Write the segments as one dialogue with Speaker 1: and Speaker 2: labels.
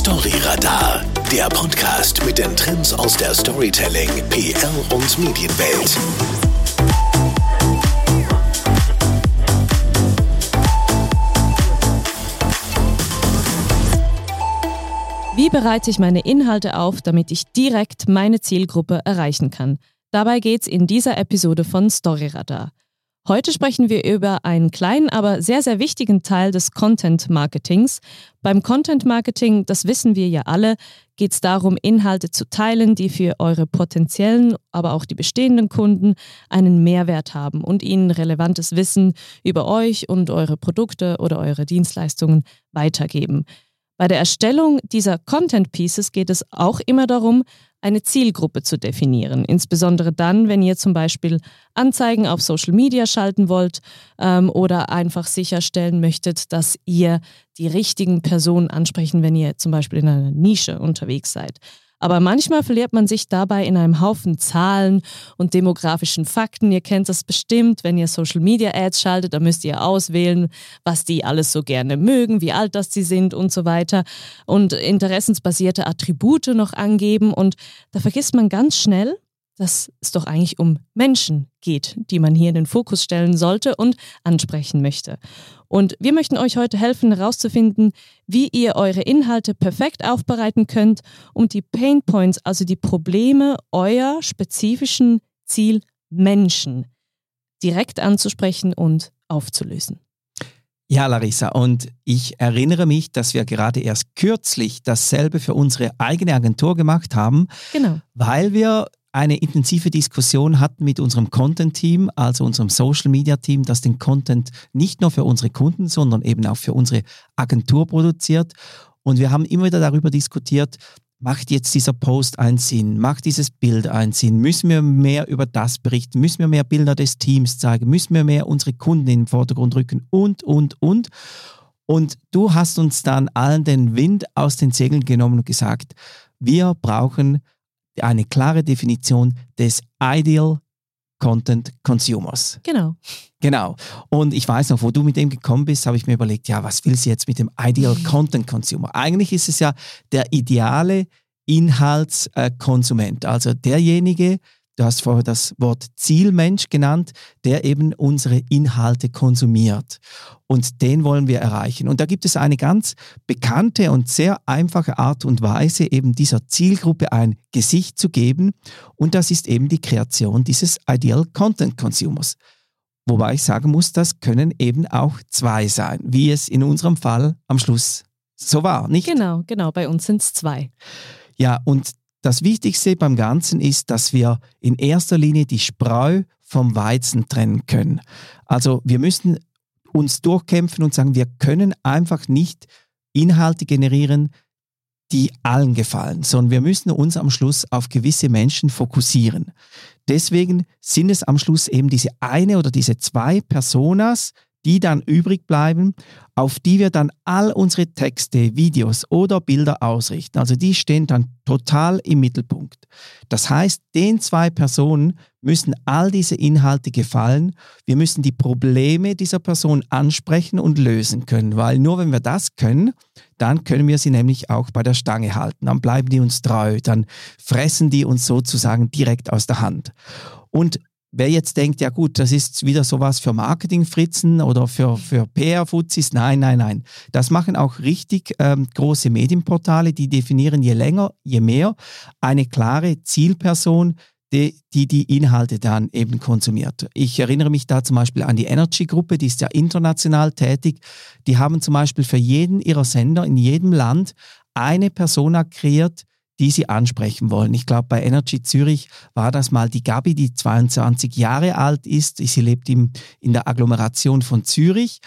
Speaker 1: Storyradar, der Podcast mit den Trends aus der Storytelling, PR und Medienwelt.
Speaker 2: Wie bereite ich meine Inhalte auf, damit ich direkt meine Zielgruppe erreichen kann? Dabei geht's in dieser Episode von Storyradar. Heute sprechen wir über einen kleinen, aber sehr, sehr wichtigen Teil des Content Marketings. Beim Content Marketing, das wissen wir ja alle, geht es darum, Inhalte zu teilen, die für eure potenziellen, aber auch die bestehenden Kunden einen Mehrwert haben und ihnen relevantes Wissen über euch und eure Produkte oder eure Dienstleistungen weitergeben. Bei der Erstellung dieser Content Pieces geht es auch immer darum, eine Zielgruppe zu definieren. Insbesondere dann, wenn ihr zum Beispiel Anzeigen auf Social Media schalten wollt ähm, oder einfach sicherstellen möchtet, dass ihr die richtigen Personen ansprechen, wenn ihr zum Beispiel in einer Nische unterwegs seid. Aber manchmal verliert man sich dabei in einem Haufen Zahlen und demografischen Fakten. Ihr kennt das bestimmt, wenn ihr Social Media Ads schaltet, dann müsst ihr auswählen, was die alles so gerne mögen, wie alt das sie sind und so weiter. Und interessensbasierte Attribute noch angeben. Und da vergisst man ganz schnell, dass es doch eigentlich um Menschen geht, die man hier in den Fokus stellen sollte und ansprechen möchte. Und wir möchten euch heute helfen, herauszufinden, wie ihr eure Inhalte perfekt aufbereiten könnt, um die Pain Points, also die Probleme eurer spezifischen Zielmenschen direkt anzusprechen und aufzulösen.
Speaker 3: Ja, Larissa, und ich erinnere mich, dass wir gerade erst kürzlich dasselbe für unsere eigene Agentur gemacht haben,
Speaker 2: genau.
Speaker 3: weil wir eine intensive Diskussion hatten mit unserem Content-Team, also unserem Social-Media-Team, das den Content nicht nur für unsere Kunden, sondern eben auch für unsere Agentur produziert. Und wir haben immer wieder darüber diskutiert, macht jetzt dieser Post einen Sinn? Macht dieses Bild einen Sinn? Müssen wir mehr über das berichten? Müssen wir mehr Bilder des Teams zeigen? Müssen wir mehr unsere Kunden in den Vordergrund rücken? Und, und, und. Und du hast uns dann allen den Wind aus den Segeln genommen und gesagt, wir brauchen eine klare Definition des Ideal Content Consumers.
Speaker 2: Genau.
Speaker 3: Genau. Und ich weiß noch, wo du mit dem gekommen bist, habe ich mir überlegt, ja, was will sie jetzt mit dem Ideal Content Consumer? Eigentlich ist es ja der ideale Inhaltskonsument, also derjenige, Du hast vorher das Wort Zielmensch genannt, der eben unsere Inhalte konsumiert. Und den wollen wir erreichen. Und da gibt es eine ganz bekannte und sehr einfache Art und Weise, eben dieser Zielgruppe ein Gesicht zu geben. Und das ist eben die Kreation dieses Ideal Content Consumers. Wobei ich sagen muss, das können eben auch zwei sein, wie es in unserem Fall am Schluss so war, nicht?
Speaker 2: Genau, genau, bei uns sind es zwei.
Speaker 3: Ja, und das Wichtigste beim Ganzen ist, dass wir in erster Linie die Spreu vom Weizen trennen können. Also wir müssen uns durchkämpfen und sagen, wir können einfach nicht Inhalte generieren, die allen gefallen, sondern wir müssen uns am Schluss auf gewisse Menschen fokussieren. Deswegen sind es am Schluss eben diese eine oder diese zwei Personas, die dann übrig bleiben, auf die wir dann all unsere Texte, Videos oder Bilder ausrichten. Also die stehen dann total im Mittelpunkt. Das heißt, den zwei Personen müssen all diese Inhalte gefallen. Wir müssen die Probleme dieser Person ansprechen und lösen können, weil nur wenn wir das können, dann können wir sie nämlich auch bei der Stange halten. Dann bleiben die uns treu, dann fressen die uns sozusagen direkt aus der Hand. Und Wer jetzt denkt, ja gut, das ist wieder sowas für Marketingfritzen oder für, für PR-Fuzis, nein, nein, nein. Das machen auch richtig ähm, große Medienportale, die definieren je länger, je mehr eine klare Zielperson, die, die, die Inhalte dann eben konsumiert. Ich erinnere mich da zum Beispiel an die Energy-Gruppe, die ist ja international tätig. Die haben zum Beispiel für jeden ihrer Sender in jedem Land eine Persona kreiert, die sie ansprechen wollen. Ich glaube, bei Energy Zürich war das mal die Gabi, die 22 Jahre alt ist. Sie lebt im, in der Agglomeration von Zürich.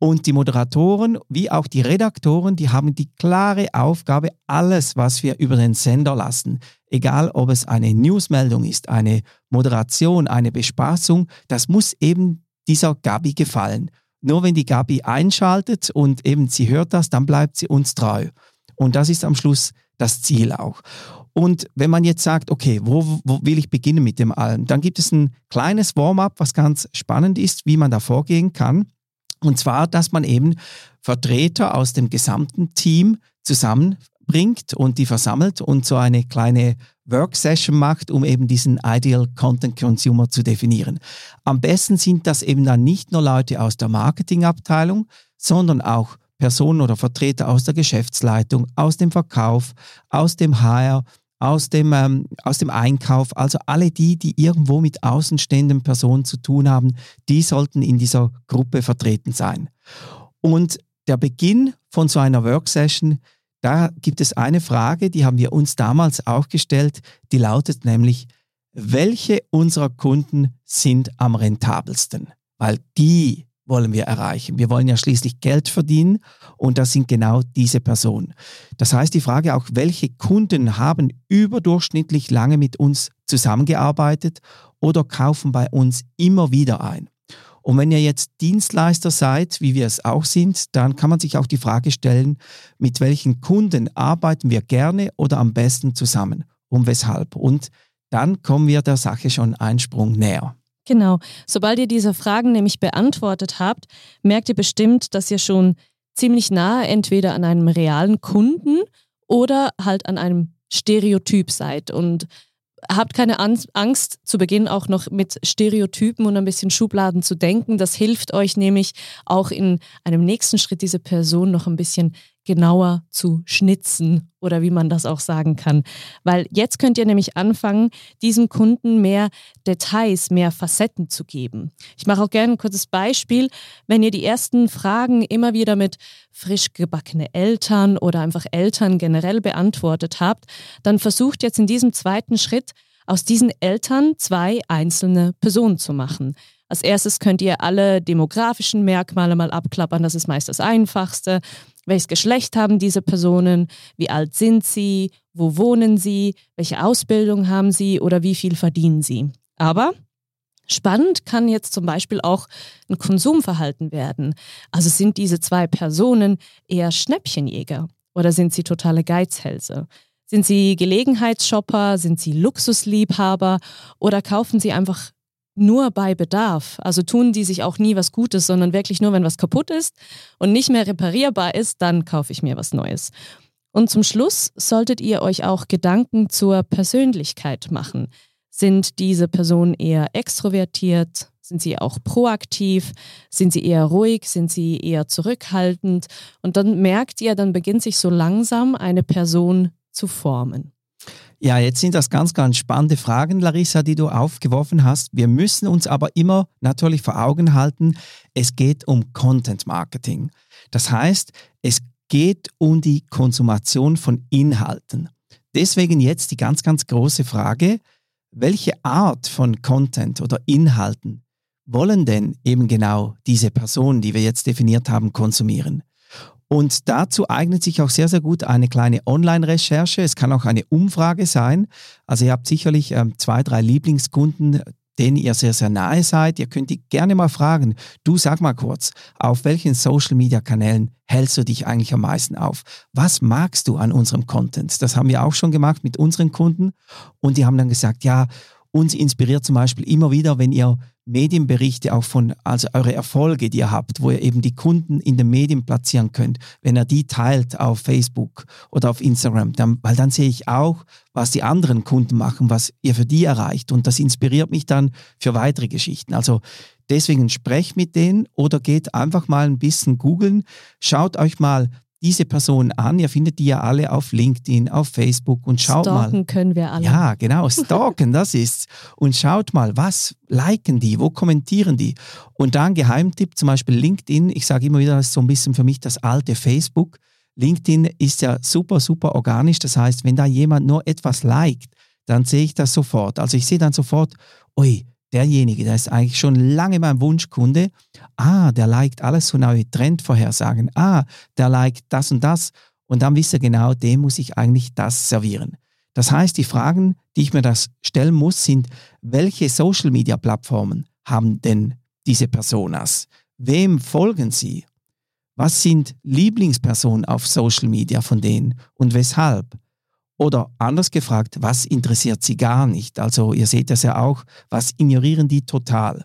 Speaker 3: Und die Moderatoren wie auch die Redaktoren, die haben die klare Aufgabe, alles, was wir über den Sender lassen, egal ob es eine Newsmeldung ist, eine Moderation, eine Bespaßung, das muss eben dieser Gabi gefallen. Nur wenn die Gabi einschaltet und eben sie hört das, dann bleibt sie uns treu. Und das ist am Schluss das Ziel auch. Und wenn man jetzt sagt, okay, wo, wo will ich beginnen mit dem allem, dann gibt es ein kleines Warm-up, was ganz spannend ist, wie man da vorgehen kann. Und zwar, dass man eben Vertreter aus dem gesamten Team zusammen bringt und die versammelt und so eine kleine Work-Session macht, um eben diesen Ideal Content Consumer zu definieren. Am besten sind das eben dann nicht nur Leute aus der Marketingabteilung, sondern auch Personen oder Vertreter aus der Geschäftsleitung, aus dem Verkauf, aus dem HR, aus dem, ähm, aus dem Einkauf, also alle die, die irgendwo mit außenstehenden Personen zu tun haben, die sollten in dieser Gruppe vertreten sein. Und der Beginn von so einer Worksession, da gibt es eine Frage, die haben wir uns damals auch gestellt, die lautet nämlich, welche unserer Kunden sind am rentabelsten? Weil die wollen wir erreichen. Wir wollen ja schließlich Geld verdienen und das sind genau diese Personen. Das heißt, die Frage auch, welche Kunden haben überdurchschnittlich lange mit uns zusammengearbeitet oder kaufen bei uns immer wieder ein? Und wenn ihr jetzt Dienstleister seid, wie wir es auch sind, dann kann man sich auch die Frage stellen, mit welchen Kunden arbeiten wir gerne oder am besten zusammen und weshalb. Und dann kommen wir der Sache schon einen Sprung näher.
Speaker 2: Genau. Sobald ihr diese Fragen nämlich beantwortet habt, merkt ihr bestimmt, dass ihr schon ziemlich nahe entweder an einem realen Kunden oder halt an einem Stereotyp seid. Und habt keine Angst, zu Beginn auch noch mit Stereotypen und ein bisschen Schubladen zu denken. Das hilft euch nämlich auch in einem nächsten Schritt diese Person noch ein bisschen genauer zu schnitzen oder wie man das auch sagen kann. Weil jetzt könnt ihr nämlich anfangen, diesem Kunden mehr Details, mehr Facetten zu geben. Ich mache auch gerne ein kurzes Beispiel. Wenn ihr die ersten Fragen immer wieder mit frisch gebackene Eltern oder einfach Eltern generell beantwortet habt, dann versucht jetzt in diesem zweiten Schritt aus diesen Eltern zwei einzelne Personen zu machen. Als erstes könnt ihr alle demografischen Merkmale mal abklappern, das ist meist das Einfachste. Welches Geschlecht haben diese Personen? Wie alt sind sie? Wo wohnen sie? Welche Ausbildung haben sie? Oder wie viel verdienen sie? Aber Spannend kann jetzt zum Beispiel auch ein Konsumverhalten werden. Also sind diese zwei Personen eher Schnäppchenjäger oder sind sie totale Geizhälse? Sind sie Gelegenheitsshopper? Sind sie Luxusliebhaber? Oder kaufen sie einfach nur bei Bedarf. Also tun die sich auch nie was Gutes, sondern wirklich nur, wenn was kaputt ist und nicht mehr reparierbar ist, dann kaufe ich mir was Neues. Und zum Schluss solltet ihr euch auch Gedanken zur Persönlichkeit machen. Sind diese Personen eher extrovertiert? Sind sie auch proaktiv? Sind sie eher ruhig? Sind sie eher zurückhaltend? Und dann merkt ihr, dann beginnt sich so langsam eine Person zu formen.
Speaker 3: Ja, jetzt sind das ganz, ganz spannende Fragen, Larissa, die du aufgeworfen hast. Wir müssen uns aber immer natürlich vor Augen halten, es geht um Content Marketing. Das heißt, es geht um die Konsumation von Inhalten. Deswegen jetzt die ganz, ganz große Frage, welche Art von Content oder Inhalten wollen denn eben genau diese Personen, die wir jetzt definiert haben, konsumieren? Und dazu eignet sich auch sehr, sehr gut eine kleine Online-Recherche. Es kann auch eine Umfrage sein. Also ihr habt sicherlich ähm, zwei, drei Lieblingskunden, denen ihr sehr, sehr nahe seid. Ihr könnt die gerne mal fragen, du sag mal kurz, auf welchen Social-Media-Kanälen hältst du dich eigentlich am meisten auf? Was magst du an unserem Content? Das haben wir auch schon gemacht mit unseren Kunden. Und die haben dann gesagt, ja, uns inspiriert zum Beispiel immer wieder, wenn ihr Medienberichte auch von, also eure Erfolge, die ihr habt, wo ihr eben die Kunden in den Medien platzieren könnt, wenn ihr die teilt auf Facebook oder auf Instagram, dann, weil dann sehe ich auch, was die anderen Kunden machen, was ihr für die erreicht und das inspiriert mich dann für weitere Geschichten. Also deswegen sprecht mit denen oder geht einfach mal ein bisschen googeln, schaut euch mal diese Person an. Ihr findet die ja alle auf LinkedIn, auf Facebook und schaut
Speaker 2: stalken
Speaker 3: mal.
Speaker 2: Stalken können wir alle.
Speaker 3: Ja, genau, stalken, das ist's. Und schaut mal, was liken die, wo kommentieren die. Und dann Geheimtipp, zum Beispiel LinkedIn. Ich sage immer wieder, das ist so ein bisschen für mich das alte Facebook. LinkedIn ist ja super, super organisch. Das heißt, wenn da jemand nur etwas liked, dann sehe ich das sofort. Also ich sehe dann sofort, ui, derjenige, der ist eigentlich schon lange mein Wunschkunde. Ah, der liked alles so neue Trendvorhersagen. Ah, der liked das und das. Und dann wisst ihr genau, dem muss ich eigentlich das servieren. Das heißt, die Fragen, die ich mir das stellen muss, sind, welche Social-Media-Plattformen haben denn diese Personas? Wem folgen sie? Was sind Lieblingspersonen auf Social Media von denen und weshalb? Oder anders gefragt, was interessiert sie gar nicht? Also ihr seht das ja auch, was ignorieren die total?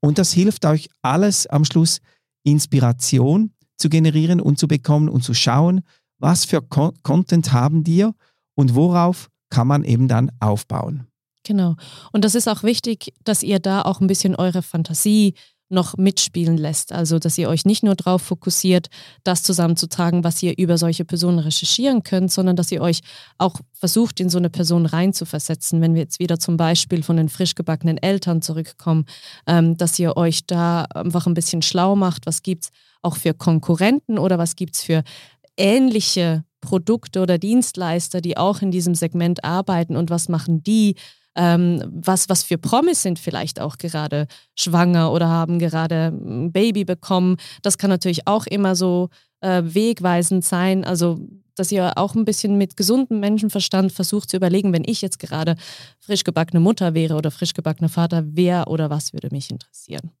Speaker 3: Und das hilft euch alles am Schluss Inspiration zu generieren und zu bekommen und zu schauen, was für Con Content haben die und worauf kann man eben dann aufbauen.
Speaker 2: Genau. Und das ist auch wichtig, dass ihr da auch ein bisschen eure Fantasie noch mitspielen lässt. Also, dass ihr euch nicht nur darauf fokussiert, das zusammenzutragen, was ihr über solche Personen recherchieren könnt, sondern dass ihr euch auch versucht, in so eine Person reinzuversetzen. Wenn wir jetzt wieder zum Beispiel von den frisch gebackenen Eltern zurückkommen, ähm, dass ihr euch da einfach ein bisschen schlau macht, was gibt es auch für Konkurrenten oder was gibt es für ähnliche Produkte oder Dienstleister, die auch in diesem Segment arbeiten und was machen die ähm, was, was für Promis sind vielleicht auch gerade schwanger oder haben gerade ein Baby bekommen. Das kann natürlich auch immer so äh, wegweisend sein. Also dass ihr auch ein bisschen mit gesundem Menschenverstand versucht zu überlegen, wenn ich jetzt gerade frisch gebackene Mutter wäre oder frisch gebackener Vater, wer oder was würde mich interessieren.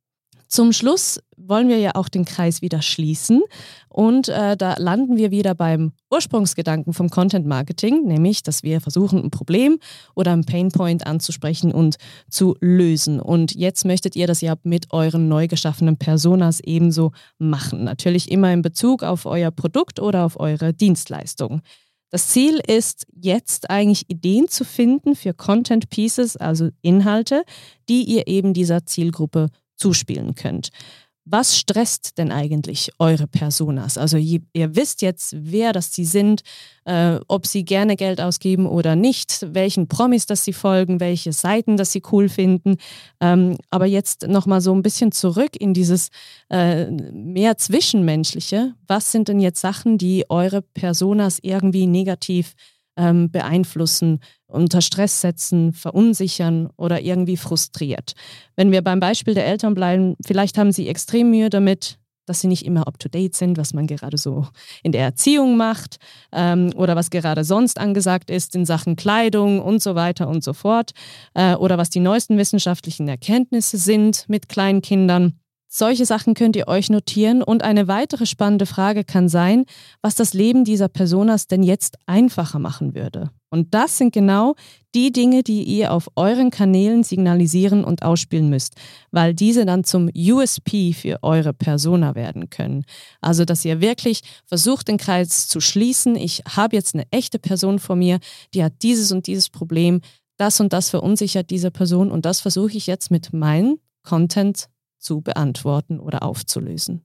Speaker 2: Zum Schluss wollen wir ja auch den Kreis wieder schließen und äh, da landen wir wieder beim Ursprungsgedanken vom Content Marketing, nämlich, dass wir versuchen, ein Problem oder ein Painpoint anzusprechen und zu lösen. Und jetzt möchtet ihr das ja mit euren neu geschaffenen Personas ebenso machen. Natürlich immer in Bezug auf euer Produkt oder auf eure Dienstleistung. Das Ziel ist jetzt eigentlich Ideen zu finden für Content Pieces, also Inhalte, die ihr eben dieser Zielgruppe zuspielen könnt. Was stresst denn eigentlich eure Personas? Also ihr, wisst jetzt, wer das sie sind, äh, ob sie gerne Geld ausgeben oder nicht, welchen Promis das sie folgen, welche Seiten das sie cool finden. Ähm, aber jetzt nochmal so ein bisschen zurück in dieses äh, mehr Zwischenmenschliche. Was sind denn jetzt Sachen, die eure Personas irgendwie negativ ähm, beeinflussen, unter Stress setzen, verunsichern oder irgendwie frustriert. Wenn wir beim Beispiel der Eltern bleiben, vielleicht haben sie extrem Mühe damit, dass sie nicht immer up-to-date sind, was man gerade so in der Erziehung macht ähm, oder was gerade sonst angesagt ist in Sachen Kleidung und so weiter und so fort äh, oder was die neuesten wissenschaftlichen Erkenntnisse sind mit kleinen Kindern. Solche Sachen könnt ihr euch notieren und eine weitere spannende Frage kann sein, was das Leben dieser Personas denn jetzt einfacher machen würde. Und das sind genau die Dinge, die ihr auf euren Kanälen signalisieren und ausspielen müsst, weil diese dann zum USP für eure Persona werden können. Also, dass ihr wirklich versucht, den Kreis zu schließen. Ich habe jetzt eine echte Person vor mir, die hat dieses und dieses Problem, das und das verunsichert diese Person und das versuche ich jetzt mit meinem Content zu beantworten oder aufzulösen.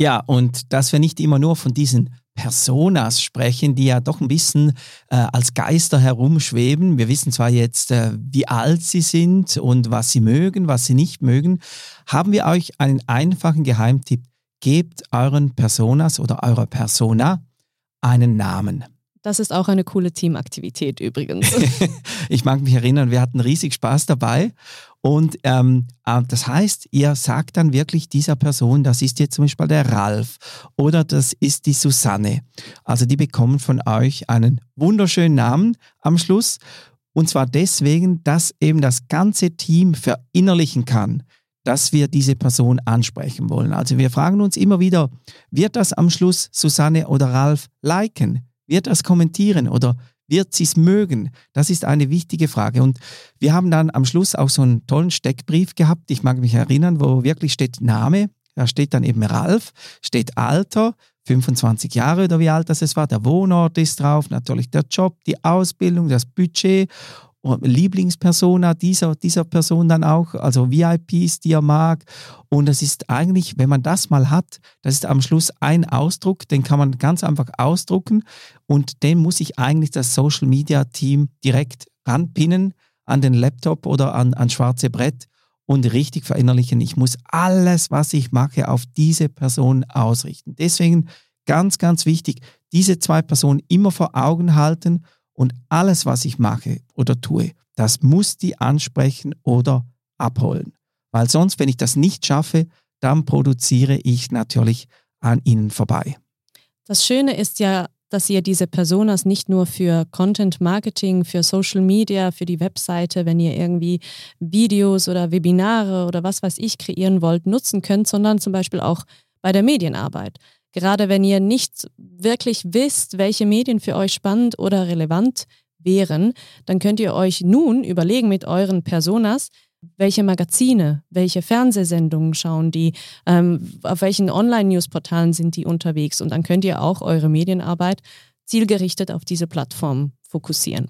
Speaker 3: Ja, und dass wir nicht immer nur von diesen Personas sprechen, die ja doch ein bisschen äh, als Geister herumschweben. Wir wissen zwar jetzt, äh, wie alt sie sind und was sie mögen, was sie nicht mögen. Haben wir euch einen einfachen Geheimtipp? Gebt euren Personas oder eurer Persona einen Namen.
Speaker 2: Das ist auch eine coole Teamaktivität übrigens.
Speaker 3: ich mag mich erinnern, wir hatten riesig Spaß dabei und ähm, äh, das heißt, ihr sagt dann wirklich dieser Person, das ist jetzt zum Beispiel der Ralf oder das ist die Susanne. Also die bekommen von euch einen wunderschönen Namen am Schluss. Und zwar deswegen, dass eben das ganze Team verinnerlichen kann, dass wir diese Person ansprechen wollen. Also wir fragen uns immer wieder, wird das am Schluss Susanne oder Ralf liken? Wird das kommentieren oder wird sie es mögen? Das ist eine wichtige Frage. Und wir haben dann am Schluss auch so einen tollen Steckbrief gehabt. Ich mag mich erinnern, wo wirklich steht Name. Da steht dann eben Ralf, steht Alter, 25 Jahre oder wie alt das es war. Der Wohnort ist drauf, natürlich der Job, die Ausbildung, das Budget Lieblingspersona dieser, dieser Person dann auch, also VIPs, die er mag. Und es ist eigentlich, wenn man das mal hat, das ist am Schluss ein Ausdruck, den kann man ganz einfach ausdrucken und den muss ich eigentlich das Social Media Team direkt ranpinnen an den Laptop oder an, an schwarze Brett und richtig verinnerlichen. Ich muss alles, was ich mache, auf diese Person ausrichten. Deswegen ganz, ganz wichtig, diese zwei Personen immer vor Augen halten und alles, was ich mache oder tue, das muss die ansprechen oder abholen. Weil sonst, wenn ich das nicht schaffe, dann produziere ich natürlich an ihnen vorbei.
Speaker 2: Das Schöne ist ja, dass ihr diese Personas nicht nur für Content Marketing, für Social Media, für die Webseite, wenn ihr irgendwie Videos oder Webinare oder was weiß ich kreieren wollt, nutzen könnt, sondern zum Beispiel auch bei der Medienarbeit. Gerade wenn ihr nicht wirklich wisst, welche Medien für euch spannend oder relevant wären, dann könnt ihr euch nun überlegen mit euren Personas, welche Magazine, welche Fernsehsendungen schauen die, ähm, auf welchen Online-Newsportalen sind die unterwegs und dann könnt ihr auch eure Medienarbeit zielgerichtet auf diese Plattform fokussieren.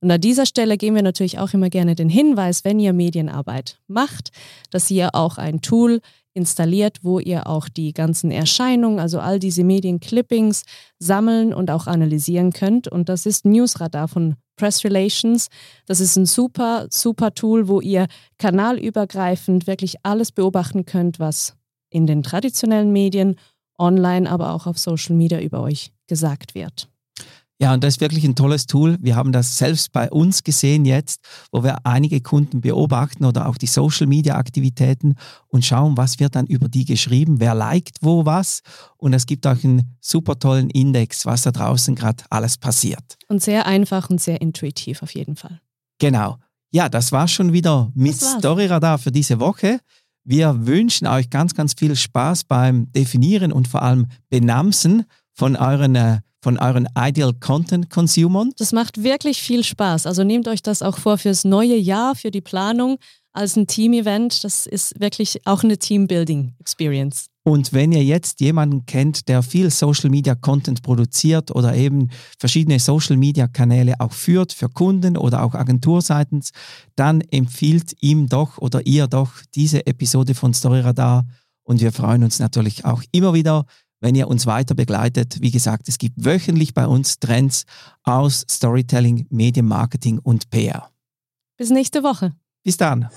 Speaker 2: Und an dieser Stelle geben wir natürlich auch immer gerne den Hinweis, wenn ihr Medienarbeit macht, dass ihr auch ein Tool installiert, wo ihr auch die ganzen Erscheinungen, also all diese Medienclippings sammeln und auch analysieren könnt. Und das ist Newsradar von Press Relations. Das ist ein super, super Tool, wo ihr kanalübergreifend wirklich alles beobachten könnt, was in den traditionellen Medien, online, aber auch auf Social Media über euch gesagt wird.
Speaker 3: Ja, und das ist wirklich ein tolles Tool. Wir haben das selbst bei uns gesehen jetzt, wo wir einige Kunden beobachten oder auch die Social-Media-Aktivitäten und schauen, was wird dann über die geschrieben, wer liked wo was. Und es gibt auch einen super tollen Index, was da draußen gerade alles passiert.
Speaker 2: Und sehr einfach und sehr intuitiv auf jeden Fall.
Speaker 3: Genau. Ja, das war schon wieder mit Storyradar für diese Woche. Wir wünschen euch ganz, ganz viel Spaß beim Definieren und vor allem Benamsen von euren äh, von euren Ideal Content Consumern.
Speaker 2: Das macht wirklich viel Spaß. Also nehmt euch das auch vor fürs neue Jahr, für die Planung als ein Team-Event. Das ist wirklich auch eine Team-Building-Experience.
Speaker 3: Und wenn ihr jetzt jemanden kennt, der viel Social Media Content produziert oder eben verschiedene Social Media Kanäle auch führt für Kunden oder auch Agenturseitens, dann empfiehlt ihm doch oder ihr doch diese Episode von Storyradar. Und wir freuen uns natürlich auch immer wieder, wenn ihr uns weiter begleitet. Wie gesagt, es gibt wöchentlich bei uns Trends aus Storytelling, Medienmarketing und PR.
Speaker 2: Bis nächste Woche.
Speaker 3: Bis dann.